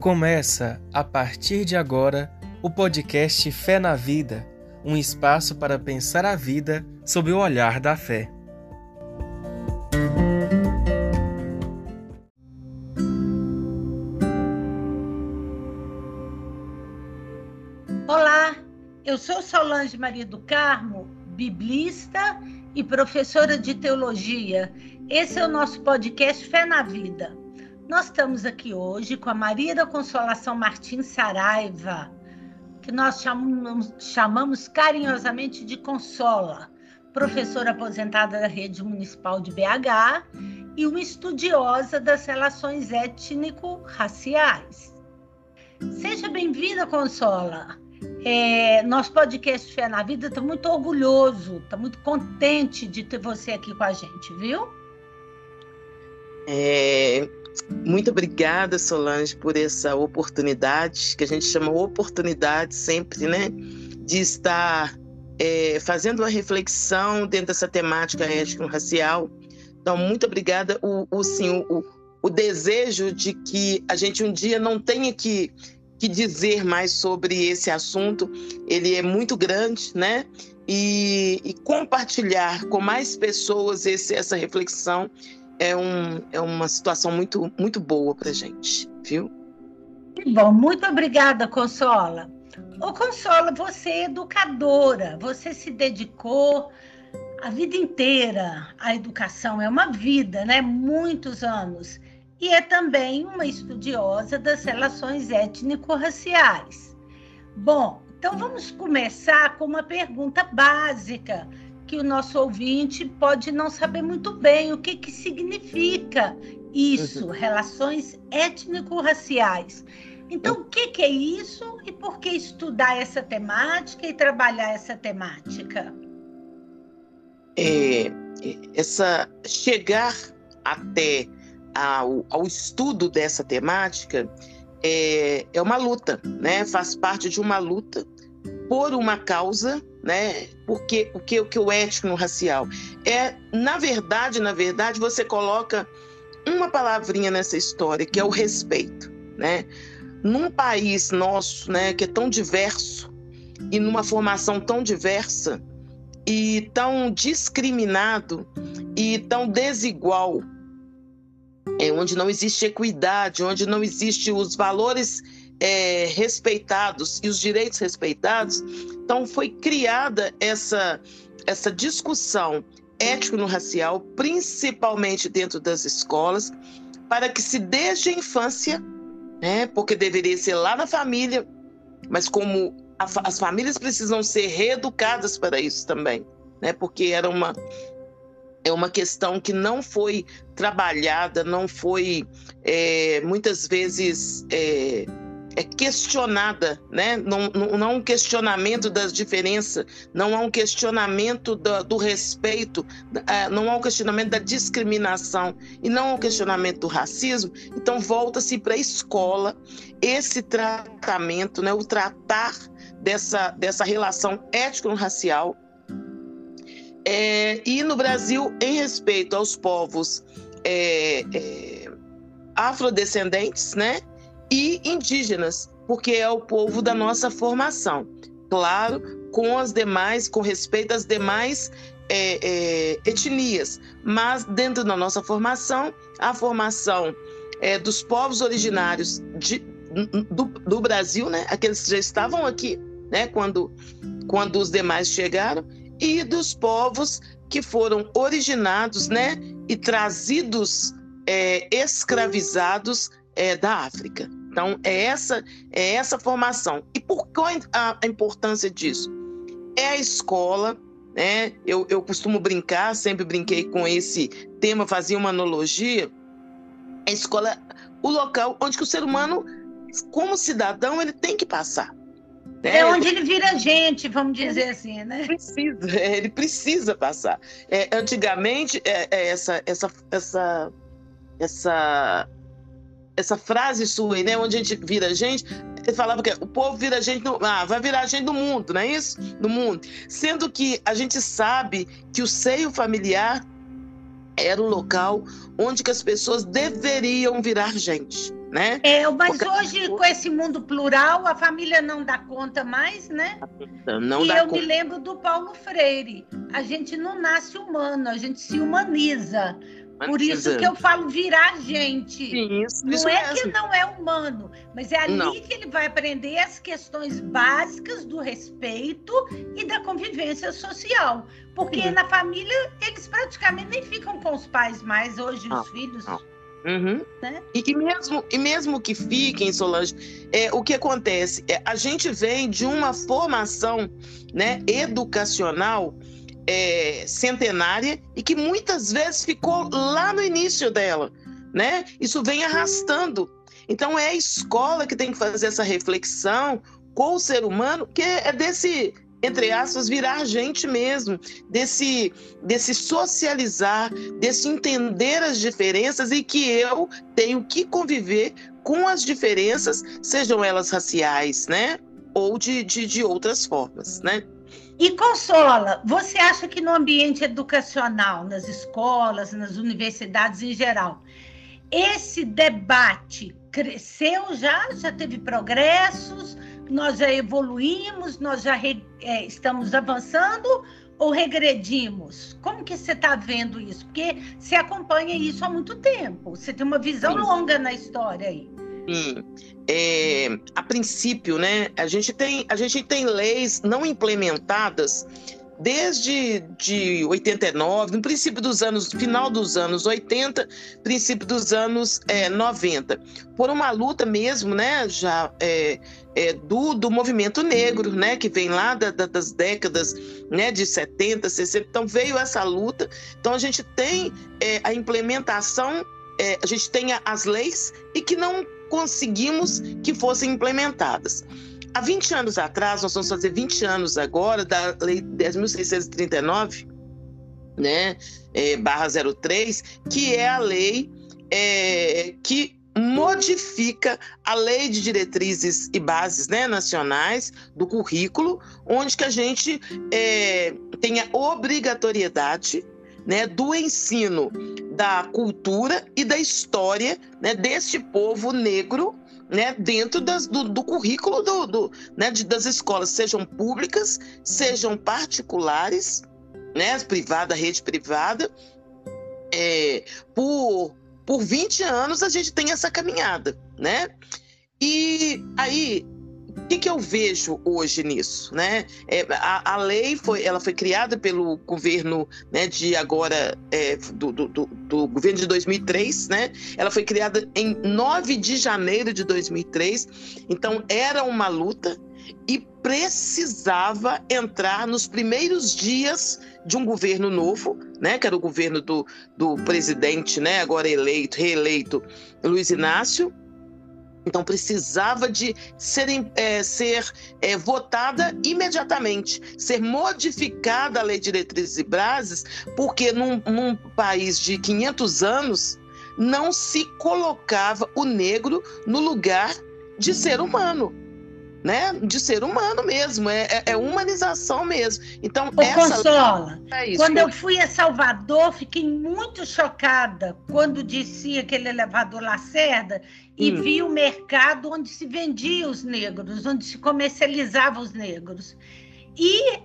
Começa, a partir de agora, o podcast Fé na Vida um espaço para pensar a vida sob o olhar da fé. Olá, eu sou Solange Maria do Carmo, biblista e professora de teologia. Esse é o nosso podcast Fé na Vida. Nós estamos aqui hoje com a Maria da Consolação Martins Saraiva, que nós chamamos, chamamos carinhosamente de Consola, professora aposentada da Rede Municipal de BH e uma estudiosa das relações étnico-raciais. Seja bem-vinda, Consola. É, nosso podcast Fé na Vida está muito orgulhoso, está muito contente de ter você aqui com a gente, viu? É, muito obrigada, Solange, por essa oportunidade, que a gente chama oportunidade sempre, né? De estar é, fazendo uma reflexão dentro dessa temática étnico-racial. Então, muito obrigada. O, o, sim, o, o desejo de que a gente um dia não tenha que, que dizer mais sobre esse assunto, ele é muito grande, né? E, e compartilhar com mais pessoas esse, essa reflexão é, um, é uma situação muito, muito boa para gente, viu? Bom, muito obrigada, Consola. Ô, Consola, você é educadora, você se dedicou a vida inteira à educação, é uma vida, né? Muitos anos. E é também uma estudiosa das relações étnico-raciais. Bom, então vamos começar com uma pergunta básica que o nosso ouvinte pode não saber muito bem o que, que significa isso, uhum. relações étnico-raciais. Então, o que, que é isso e por que estudar essa temática e trabalhar essa temática? É, essa chegar até ao, ao estudo dessa temática é, é uma luta, né? Faz parte de uma luta por uma causa né? Porque o que, o que o ético no racial é, na verdade, na verdade, você coloca uma palavrinha nessa história que é o respeito, né? Num país nosso, né, que é tão diverso e numa formação tão diversa e tão discriminado e tão desigual, é onde não existe equidade, onde não existe os valores é, respeitados e os direitos respeitados, então foi criada essa, essa discussão étnico-racial, principalmente dentro das escolas, para que se desde a infância, né, porque deveria ser lá na família, mas como a, as famílias precisam ser reeducadas para isso também, né, porque era uma é uma questão que não foi trabalhada, não foi é, muitas vezes é, é questionada, né? não, não, não há um questionamento das diferenças, não há um questionamento do, do respeito, é, não há um questionamento da discriminação e não há um questionamento do racismo. Então, volta-se para a escola esse tratamento, né? o tratar dessa, dessa relação étnico-racial. É, e no Brasil, em respeito aos povos é, é, afrodescendentes, né? E indígenas, porque é o povo da nossa formação. Claro, com as demais, com respeito às demais é, é, etnias, mas dentro da nossa formação, a formação é, dos povos originários de, do, do, Brasil, né, aqueles que já estavam aqui, né, quando, quando os demais chegaram, e dos povos que foram originados, né, e trazidos é, escravizados é, da África. Então, é essa, é essa formação. E por qual a, a importância disso? É a escola, né? Eu, eu costumo brincar, sempre brinquei com esse tema, fazia uma analogia. A escola, o local onde o ser humano, como cidadão, ele tem que passar. Né? É onde ele vira gente, vamos dizer assim, né? Precisa, é, ele precisa passar. É, antigamente, é, é essa, essa, essa, essa essa frase sua né? Onde a gente vira gente, ele falava que o povo vira gente do, ah, vai virar gente do mundo, não é isso? Do mundo. Sendo que a gente sabe que o seio familiar era o local onde que as pessoas deveriam virar gente. né? É, mas Porque... hoje, com esse mundo plural, a família não dá conta mais, né? Não e dá eu conta. me lembro do Paulo Freire. A gente não nasce humano, a gente se humaniza. Por isso que eu falo virar gente. Sim, isso, não isso é mesmo. que não é humano, mas é ali Não. que ele vai aprender as questões básicas do respeito e da convivência social. Porque Sim. na família eles praticamente nem ficam com os pais mais hoje, Não, os filhos. não. Uhum. Né? E, e mesmo, e mesmo que fiquem, Solange, é, o que acontece? É, a gente vem de uma formação né, educacional é, centenária e que muitas vezes ficou lá no início dela. Né? Isso vem arrastando. Então é a escola que tem que fazer essa reflexão com o ser humano, que é desse, entre aspas, virar gente mesmo, desse, desse socializar, desse entender as diferenças e que eu tenho que conviver com as diferenças, sejam elas raciais, né? Ou de, de, de outras formas, né? E Consola, você acha que no ambiente educacional, nas escolas, nas universidades em geral, esse debate cresceu já? Já teve progressos? Nós já evoluímos? Nós já re- é, estamos avançando? Ou regredimos? Como que você está vendo isso? Porque você acompanha isso há muito tempo. Você tem uma visão Sim. longa na história aí. Sim. É, a princípio, né, a gente tem a gente tem leis não implementadas desde de 89, no princípio dos anos, final dos anos 80, princípio dos anos é, 90, por uma luta mesmo, né, já é, é, do, do movimento negro, né, que vem lá da- da- das décadas, né, de 70, 60, então veio essa luta, então a gente tem é, a implementação, é, a gente tem as leis e que não conseguimos que fossem implementadas. Há 20 anos atrás, nós vamos fazer 20 anos agora, da Lei 10.639, né, é, barra 03, que é a lei é, que modifica a lei de diretrizes e bases né, nacionais do currículo, onde que a gente é, tem a obrigatoriedade né, do ensino da cultura e da história né, deste povo negro né, dentro das- do, do currículo do, do, né, de- das escolas, sejam públicas, sejam particulares, né, privada, rede privada. É, por, por 20 anos a gente tem essa caminhada, né? E aí, o que, que eu vejo hoje nisso, né? É, a, a lei foi, ela foi criada pelo governo, né, de agora é, do, do, do- do governo de 2003, né? Ela foi criada em 9 de janeiro de 2003, então era uma luta e precisava entrar nos primeiros dias de um governo novo, né? Que era o governo do, do presidente, né? Agora eleito, reeleito, Luiz Inácio. Então precisava de ser, é, ser é, votada imediatamente, ser modificada a lei de diretrizes e bases, porque num, num país de 500 anos não se colocava o negro no lugar de ser humano, né? De ser humano mesmo, é, é- é humanização mesmo. Então Ô, essa Consola, é. Quando eu fui a Salvador, fiquei muito chocada quando descia aquele elevador Lacerda e Hum. vi o mercado onde se vendia os negros, onde se comercializava os negros. E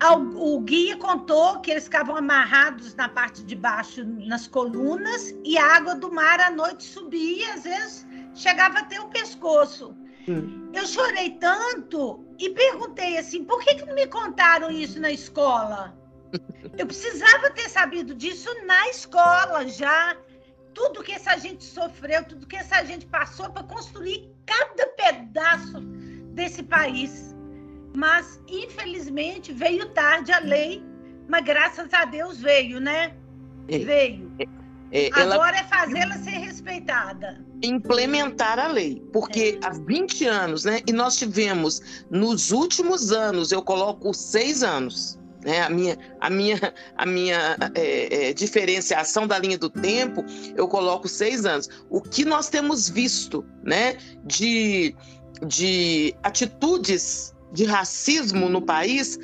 ao- o guia contou que eles ficavam amarrados na parte de baixo, nas colunas, e a água do mar à noite subia, às vezes chegava até o pescoço. Hum. Eu chorei tanto e perguntei assim: por que, que não me contaram isso na escola? Eu precisava ter sabido disso na escola já. Tudo que essa gente sofreu, tudo que essa gente passou para construir cada pedaço desse país. Mas, infelizmente, veio tarde a lei, mas graças a Deus veio, né? É. Veio. É, Agora é fazê-la ser respeitada. implementar a lei, porque há 20 anos, né? E nós tivemos nos últimos anos, eu coloco seis anos, né? A minha, a minha, a minha é, é, diferenciação da linha do tempo, eu coloco seis anos. O que nós temos visto, né? De, de atitudes de racismo no país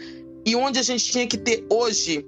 e onde a gente tinha que ter hoje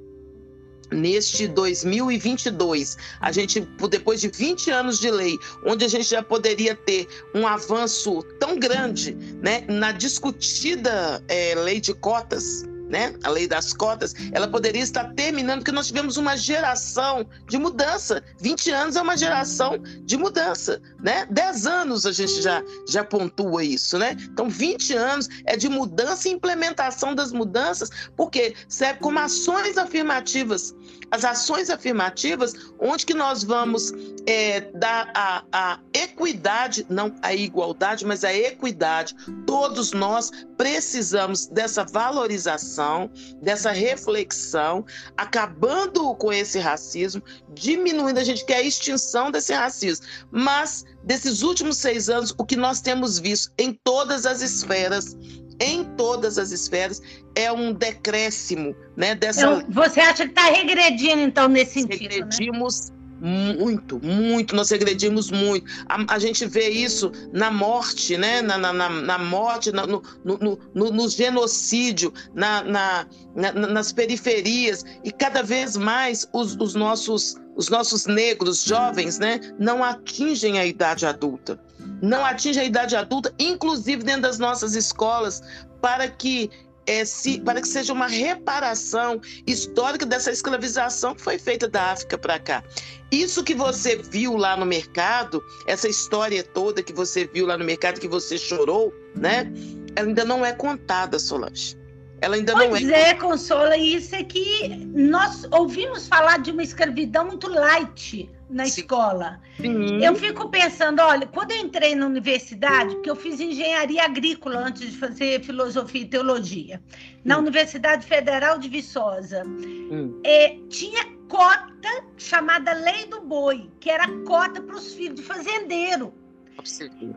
neste 2022, a gente, depois de 20 anos de lei, onde a gente já poderia ter um avanço tão grande né, na discutida é, lei de cotas, né, a lei das cotas, ela poderia estar terminando, porque nós tivemos uma geração de mudança. 20 anos é uma geração de mudança, né? 10 anos a gente já, já pontua isso, né? Então, 20 anos é de mudança e implementação das mudanças, porque serve como ações afirmativas. As ações afirmativas, onde que nós vamos é, dar a, a equidade, não a igualdade, mas a equidade. Todos nós precisamos dessa valorização, dessa reflexão, acabando com esse racismo, diminuindo. A gente quer a extinção desse racismo. Mas, desses últimos seis anos, o que nós temos visto em todas as esferas em todas as esferas é um decréscimo, né? Dessa... Então, você acha que está regredindo então nesse sentido? Né? Regredimos né? Muito, muito, nós regredimos muito. A, a, gente vê isso na morte, né? na, na, na morte, na, no, no, no, no, genocídio, na, na, nas periferias, e cada vez mais os, os, nossos, os nossos negros jovens né? não atingem a idade adulta. Não atingem a idade adulta, inclusive dentro das nossas escolas, para que é, se, para que seja uma reparação histórica dessa escravização que foi feita da África para cá. Isso que você viu lá no mercado, essa história toda que você viu lá no mercado, que você chorou, né? Ela ainda não é contada, Solange. Ela ainda pois não é. é, Consola, isso é que nós ouvimos falar de uma escravidão muito light na Sim. escola. Sim. Eu fico pensando, olha, quando eu entrei na universidade, porque eu fiz engenharia agrícola antes de fazer filosofia e teologia, na hum. Universidade Federal de Viçosa, hum. é, tinha cota chamada Lei do Boi, que era cota para os filhos de fazendeiro.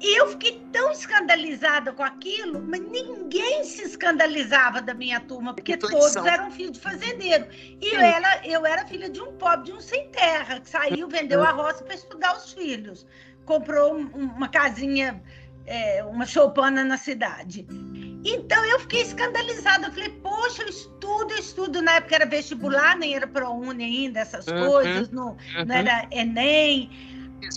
E eu fiquei tão escandalizada com aquilo, mas ninguém se escandalizava da minha turma, porque todos eram filhos de fazendeiro. E eu era, eu era filha de um pobre, de um sem terra, que saiu, vendeu a roça para estudar os filhos. Comprou um, uma casinha, é, uma choupana na cidade. Então eu fiquei escandalizada. Eu falei, poxa, eu estudo, eu estudo. Na época era vestibular, nem era ProUni ainda, essas uhum, coisas, não, uhum. não era Enem.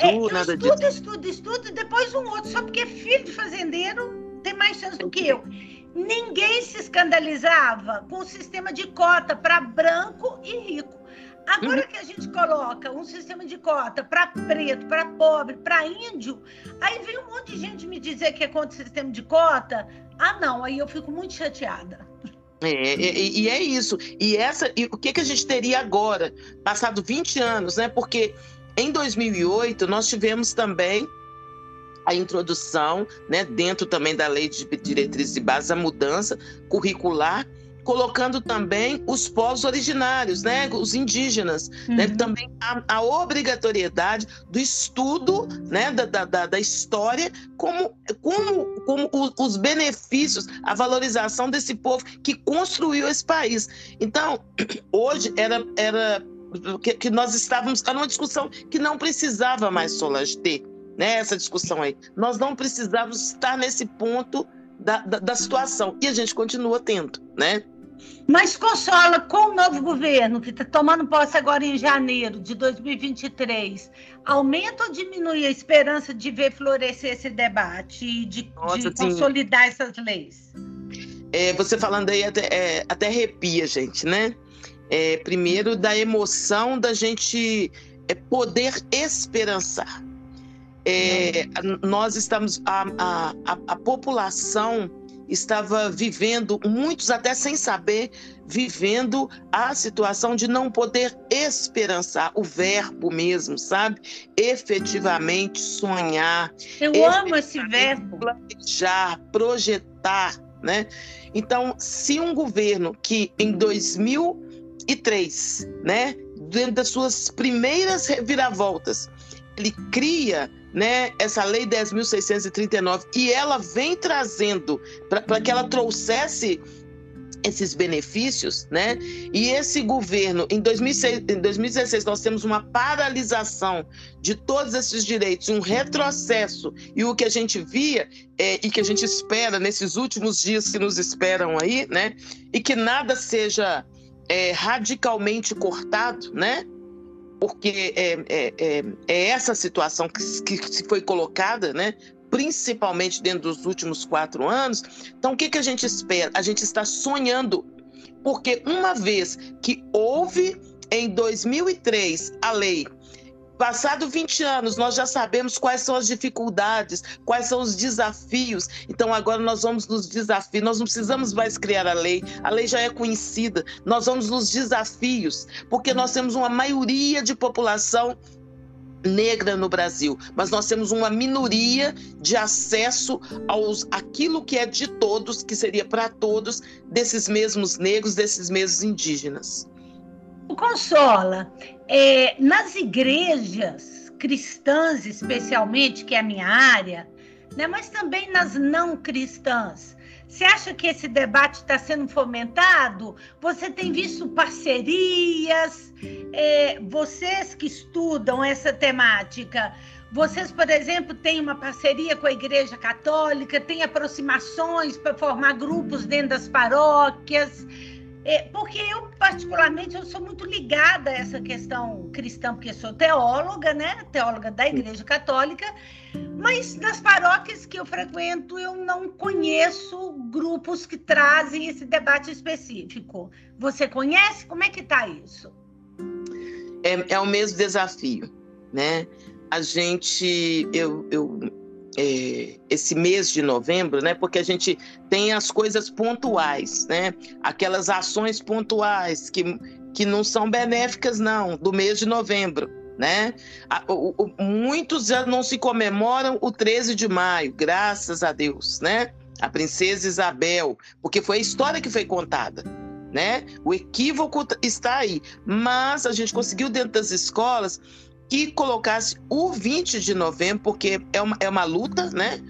É, nada estudo, disso. estudo, estudo, e depois um outro, só porque é filho de fazendeiro tem mais chance do que eu. Ninguém se escandalizava com o sistema de cota para branco e rico. Agora uhum. que a gente coloca um sistema de cota para preto, para pobre, para índio, aí vem um monte de gente me dizer que é contra o sistema de cota. Ah, não, aí eu fico muito chateada. É, e, e, é isso. E essa, e o que, que a gente teria agora, passado 20 anos, né? Porque em 2008, nós tivemos também a introdução, né, dentro também da lei de diretrizes e bases, a mudança curricular, colocando também os povos originários, né, os indígenas, né, uhum. né, também a, a, obrigatoriedade do estudo, né, da, da, da história, como, como, como os benefícios, a valorização desse povo que construiu esse país. Então, hoje era, era que, que nós estávamos numa discussão que não precisava mais Solange ter, né? Essa discussão aí. Nós não precisávamos estar nesse ponto da, da, da situação. E a gente continua tendo, né? Mas consola com o novo governo, que está tomando posse agora em janeiro de 2023, aumenta ou diminui a esperança de ver florescer esse debate e de, Nossa, de consolidar essas leis? É, você falando aí até, é, até arrepia, gente, né? É, primeiro, da emoção da gente é, poder esperançar. É, nós estamos, a, a, a, população estava vivendo, muitos até sem saber, vivendo a situação de não poder esperançar, o verbo mesmo, sabe? Efetivamente sonhar. Eu amo esse verbo. Planejar, projetar, né? Então, se um governo que em 2000 e três, né? Dentro das suas primeiras reviravoltas, ele cria né, essa lei 10.639 e ela vem trazendo para que ela trouxesse esses benefícios, né? E esse governo, em, 2006, em 2016, nós temos uma paralisação de todos esses direitos, um retrocesso. E o que a gente via é, e que a gente espera nesses últimos dias que nos esperam aí, né? E que nada seja é, radicalmente cortado, né? Porque é, é, é, é essa situação que, que se foi colocada, né? principalmente dentro dos últimos quatro anos. Então, o que, que a gente espera? A gente está sonhando, porque uma vez que houve em 2003 a lei Passado 20 anos, nós já sabemos quais são as dificuldades, quais são os desafios. Então agora nós vamos nos desafios. Nós não precisamos mais criar a lei. A lei já é conhecida. Nós vamos nos desafios, porque nós temos uma maioria de população negra no Brasil, mas nós temos uma minoria de acesso aos aquilo que é de todos, que seria para todos, desses mesmos negros, desses mesmos indígenas. Consola, é, nas igrejas cristãs, especialmente, que é a minha área, né, mas também nas não cristãs, você acha que esse debate está sendo fomentado? Você tem visto parcerias? É, vocês que estudam essa temática, vocês, por exemplo, têm uma parceria com a Igreja Católica, têm aproximações para formar grupos dentro das paróquias? É, porque eu, particularmente, eu sou muito ligada a essa questão cristã, porque sou teóloga, né? Teóloga da Igreja Católica, mas nas paróquias que eu frequento, eu não conheço grupos que trazem esse debate específico. Você conhece? Como é que está isso? É, é o mesmo desafio, né? A gente, eu, eu é, esse mês de novembro, né? Porque a gente tem as coisas pontuais, né? Aquelas ações pontuais que, que não são benéficas, não, do mês de novembro. Né? Muitos já não se comemoram o 13 de maio, graças a Deus, né? A princesa Isabel, porque foi a história que foi contada, né? O equívoco está aí, mas a gente conseguiu dentro das escolas que colocasse o 20 de novembro, porque é uma, é uma luta, né?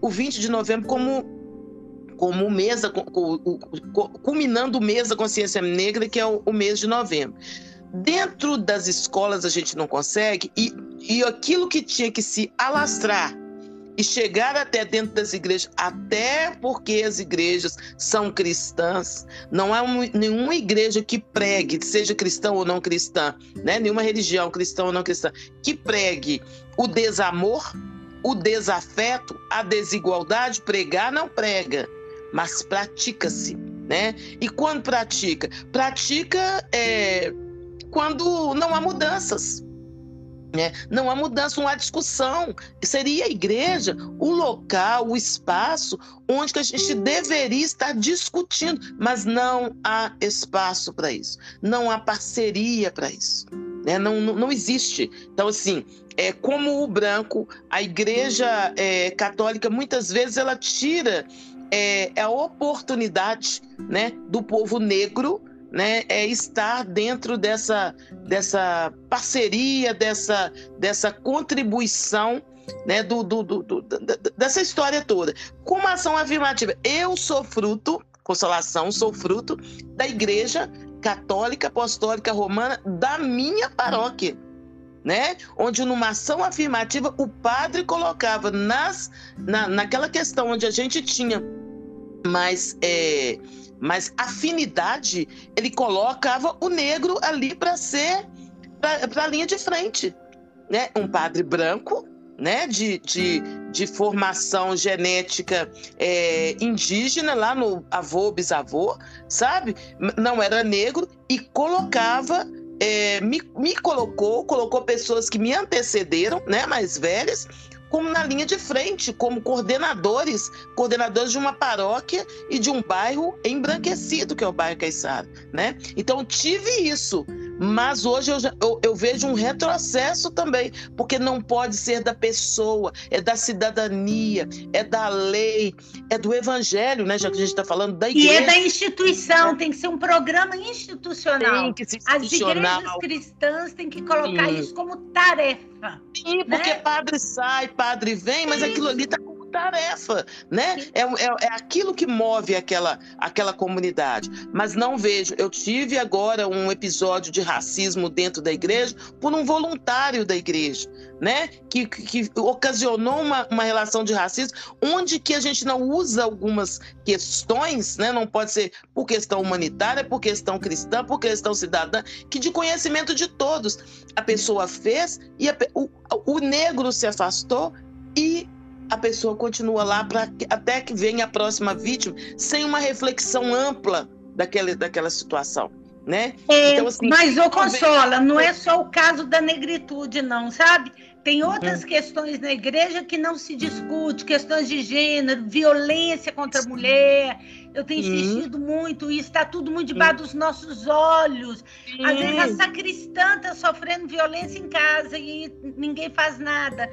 O 20 de novembro como como mês, culminando o mês da consciência negra, que é o mês de novembro. Dentro das escolas a gente não consegue, e, e aquilo que tinha que se alastrar e chegar até dentro das igrejas, até porque as igrejas são cristãs. Não há um, nenhuma igreja que pregue, seja cristã ou não cristã, né? nenhuma religião, cristã ou não cristã, que pregue o desamor, o desafeto, a desigualdade. Pregar não prega, mas pratica-se. Né? E quando pratica? Pratica é, quando não há mudanças. Né? Não há mudança, não há discussão. Seria a igreja o local, o espaço onde a gente deveria estar discutindo, mas não há espaço para isso, não há parceria para isso. Né? Não, não, não, existe. Então, assim, é como o branco, a igreja é, católica muitas vezes ela tira é, a oportunidade né, do povo negro né, é estar dentro dessa, dessa parceria, dessa, dessa contribuição né, do, do, do, do, dessa história toda. Com uma ação afirmativa, eu sou fruto, consolação, sou fruto da Igreja Católica Apostólica Romana da minha paróquia. Né? Onde numa ação afirmativa o padre colocava nas, na, naquela questão onde a gente tinha mais é, mas afinidade, ele colocava o negro ali para ser para a linha de frente, né? Um padre branco, né? De, de, de formação genética é, indígena lá no avô bisavô, sabe? Não era negro e colocava é, me, me colocou, colocou pessoas que me antecederam, né, mais velhas, como na linha de frente, como coordenadores, coordenadores de uma paróquia e de um bairro embranquecido, que é o bairro Caiçara, né? Então tive isso, mas hoje eu, eu, eu, vejo um retrocesso também, porque não pode ser da pessoa, é da cidadania, é da lei, é do evangelho, né? Já que a gente está falando da igreja. E é da instituição, tem que ser um programa institucional. Tem que ser institucional. As igrejas cristãs têm que colocar Sim. isso como tarefa. Sim, porque né? padre sai, padre vem, mas aquilo ali está tarefa, né? É, é, é, aquilo que move aquela, aquela comunidade. Mas não vejo. Eu tive agora um episódio de racismo dentro da igreja por um voluntário da igreja, né? Que, que, que ocasionou uma, uma relação de racismo, onde que a gente não usa algumas questões, né? Não pode ser por questão humanitária, por questão cristã, por questão cidadã, que de conhecimento de todos. A pessoa fez e a, o, o negro se afastou e pessoa continua lá para até que venha a próxima vítima, sem uma reflexão ampla daquela, daquela situação. Né? É, então, assim, mas, ô Consola, não é só o caso da negritude, não, sabe? Tem outras uhum. questões na igreja que não se discute, questões de gênero, violência contra a mulher. Eu tenho insistido muito, e está tudo muito debaixo dos nossos olhos. Às vezes a sacristã está sofrendo violência em casa e ninguém faz nada.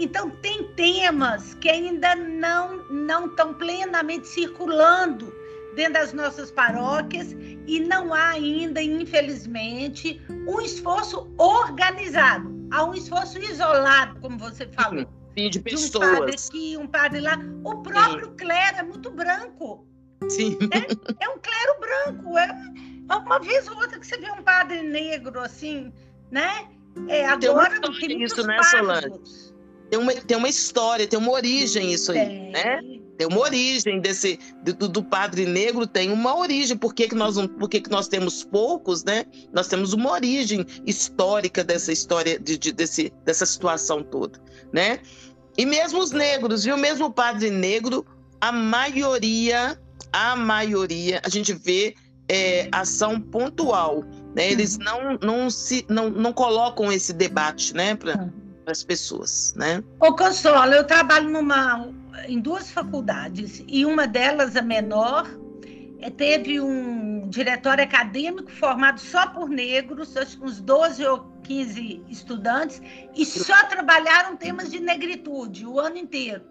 Então, tem temas que ainda não, não estão plenamente circulando dentro das nossas paróquias e não há ainda, infelizmente, um esforço organizado. Há um esforço isolado, como você falou. Sim, de pessoas. De um padre aqui, um padre lá. O próprio Sim. clero é muito branco. Sim. É, é um clero branco. É uma vez ou outra que você vê um padre negro, assim, né? É, agora tem, tem isso, né, Solange? Tem uma, tem uma história, tem uma origem isso aí, tem. né? Tem uma origem desse do, do, padre negro, tem uma origem. Por que, que, nós, por que, que nós temos poucos, né? Nós temos uma origem histórica dessa história, de, de, desse, dessa situação toda, né? E mesmo os negros, viu? Mesmo o padre negro, a maioria, a maioria, a gente vê é, ação pontual. Né? Eles uhum. não, não, se, não, não colocam esse debate, né? Pra, uhum para as pessoas, né? Ô, Consola, eu trabalho numa, em duas faculdades e uma delas, a menor, é, teve um diretório acadêmico formado só por negros, acho que uns 12 ou 15 estudantes, e só trabalharam temas de negritude o ano inteiro.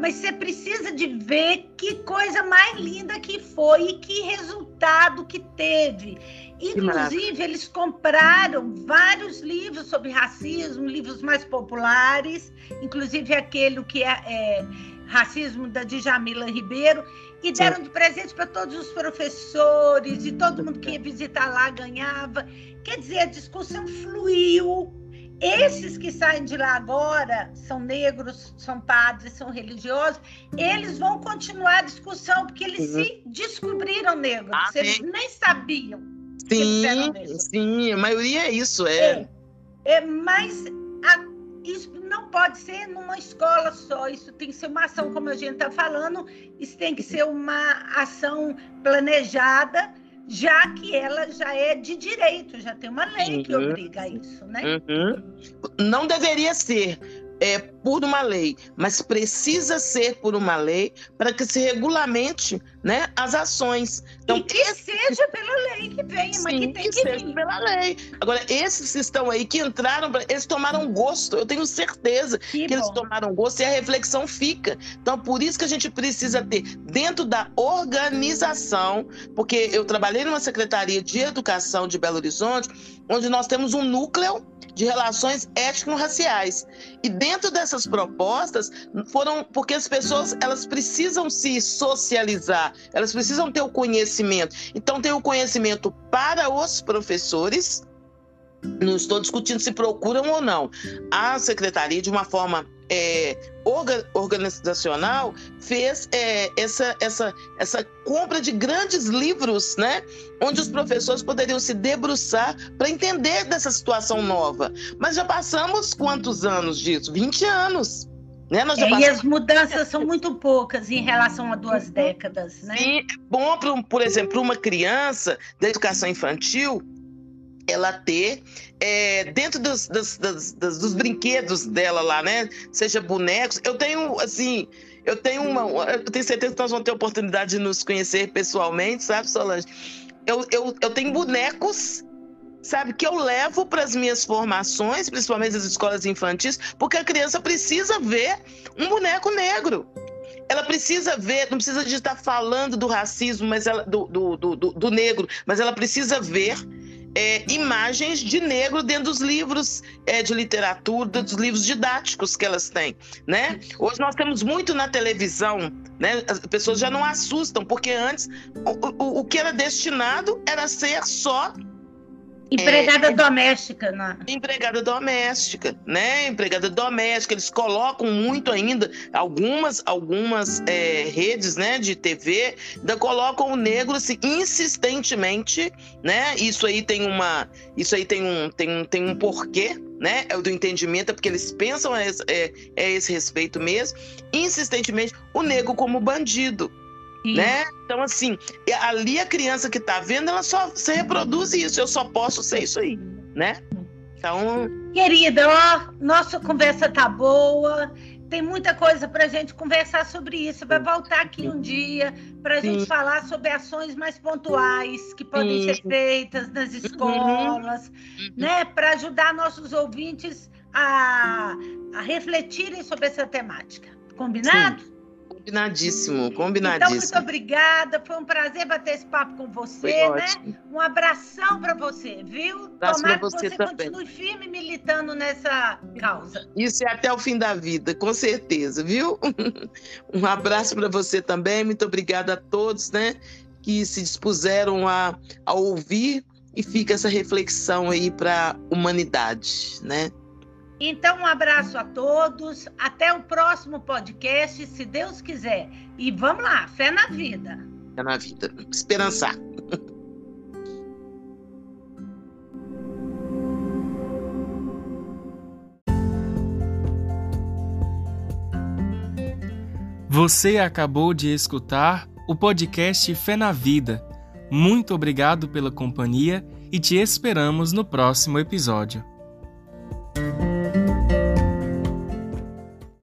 Mas você precisa de ver que coisa mais linda que foi e que resultado que teve. Inclusive, eles compraram vários livros sobre racismo, livros mais populares, inclusive aquele que é, é Racismo da Djamila Ribeiro, e deram de presente para todos os professores, e todo mundo que ia visitar lá ganhava. Quer dizer, a discussão fluiu. Esses que saem de lá agora são negros, são padres, são religiosos, eles vão continuar a discussão, porque eles uhum. se descobriram negros, eles nem sabiam. Sim, sim, a maioria é isso, é. É, é mas a, isso não pode ser numa escola só, isso tem que ser uma ação, como a gente está falando, isso tem que ser uma ação planejada, já que ela já é de direito, já tem uma lei uhum. que obriga isso, né? Uhum. Não deveria ser, é, por uma lei, mas precisa ser por uma lei para que se regulamente né, as ações. Então, e que esse... seja pela lei que venha, Sim, mas que tem que, que seja vir. pela lei. Agora, esses que estão aí, que entraram, eles tomaram gosto, eu tenho certeza que, que eles tomaram gosto e a reflexão fica. Então, por isso que a gente precisa ter, dentro da organização, porque eu trabalhei numa secretaria de educação de Belo Horizonte, onde nós temos um núcleo de relações étnico-raciais. E dentro dessas propostas foram porque as pessoas elas precisam se socializar, elas precisam ter o conhecimento. Então tem o conhecimento para os professores, não estou discutindo se procuram ou não. A secretaria, de uma forma é, organizacional, fez é, essa, essa, essa compra de grandes livros, né? Onde os professores poderiam se debruçar para entender dessa situação nova. Mas já passamos quantos anos disso? 20 anos. Né? É, e as mudanças são muito poucas em relação a duas décadas, né? Sim, é bom, por, por exemplo, uma criança da educação infantil, ela ter é, dentro dos, dos, dos, dos, brinquedos dela lá, né? Seja bonecos. Eu tenho, assim, eu tenho uma. Eu tenho certeza que nós vamos ter oportunidade de nos conhecer pessoalmente, sabe, Solange? Eu, eu, eu tenho bonecos, sabe, que eu levo para as minhas formações, principalmente as escolas infantis, porque a criança precisa ver um boneco negro ela precisa ver, não precisa de estar falando do racismo, mas ela, do, do, do, do, negro, mas ela precisa ver é, imagens de negro dentro dos livros é, de literatura, dos livros didáticos que elas têm, né? Hoje nós temos muito na televisão, né? As pessoas já não assustam, porque antes o, o, o que era destinado era ser só Empregada é, doméstica, né? Empregada doméstica, né? Empregada doméstica. Eles colocam muito ainda, algumas, algumas é, redes né, de TV ainda colocam o negro assim, insistentemente, né? Isso aí tem uma. Isso aí tem um, tem um, tem um porquê, né? É o do entendimento, é porque eles pensam a esse, é, é esse respeito mesmo, insistentemente, o negro como bandido né? Então, assim, ali a criança que está vendo, ela só se reproduz isso. Eu só posso ser isso aí, né? Então. Querida, ó, nossa conversa tá boa. Tem muita coisa para a gente conversar sobre isso. Vai voltar aqui um dia para a gente falar sobre ações mais pontuais que podem Sim. ser feitas nas uhum. escolas, uhum. né? Para ajudar nossos ouvintes a, a refletirem sobre essa temática. Combinado? Sim. Combinadíssimo, combinadíssimo. Então, muito obrigada. Foi um prazer bater esse papo com você, né? Um abração para você, viu? Abraço Tomara você que você também. continue firme militando nessa causa. Isso é até o fim da vida, com certeza, viu? Um abraço para você também. Muito obrigada a todos, né? Que se dispuseram a, a ouvir e fica essa reflexão aí para a humanidade, né? Então, um abraço a todos. Até o próximo podcast, se Deus quiser. E vamos lá, fé na vida. Fé na vida. Esperançar. Você acabou de escutar o podcast Fé na Vida. Muito obrigado pela companhia e te esperamos no próximo episódio.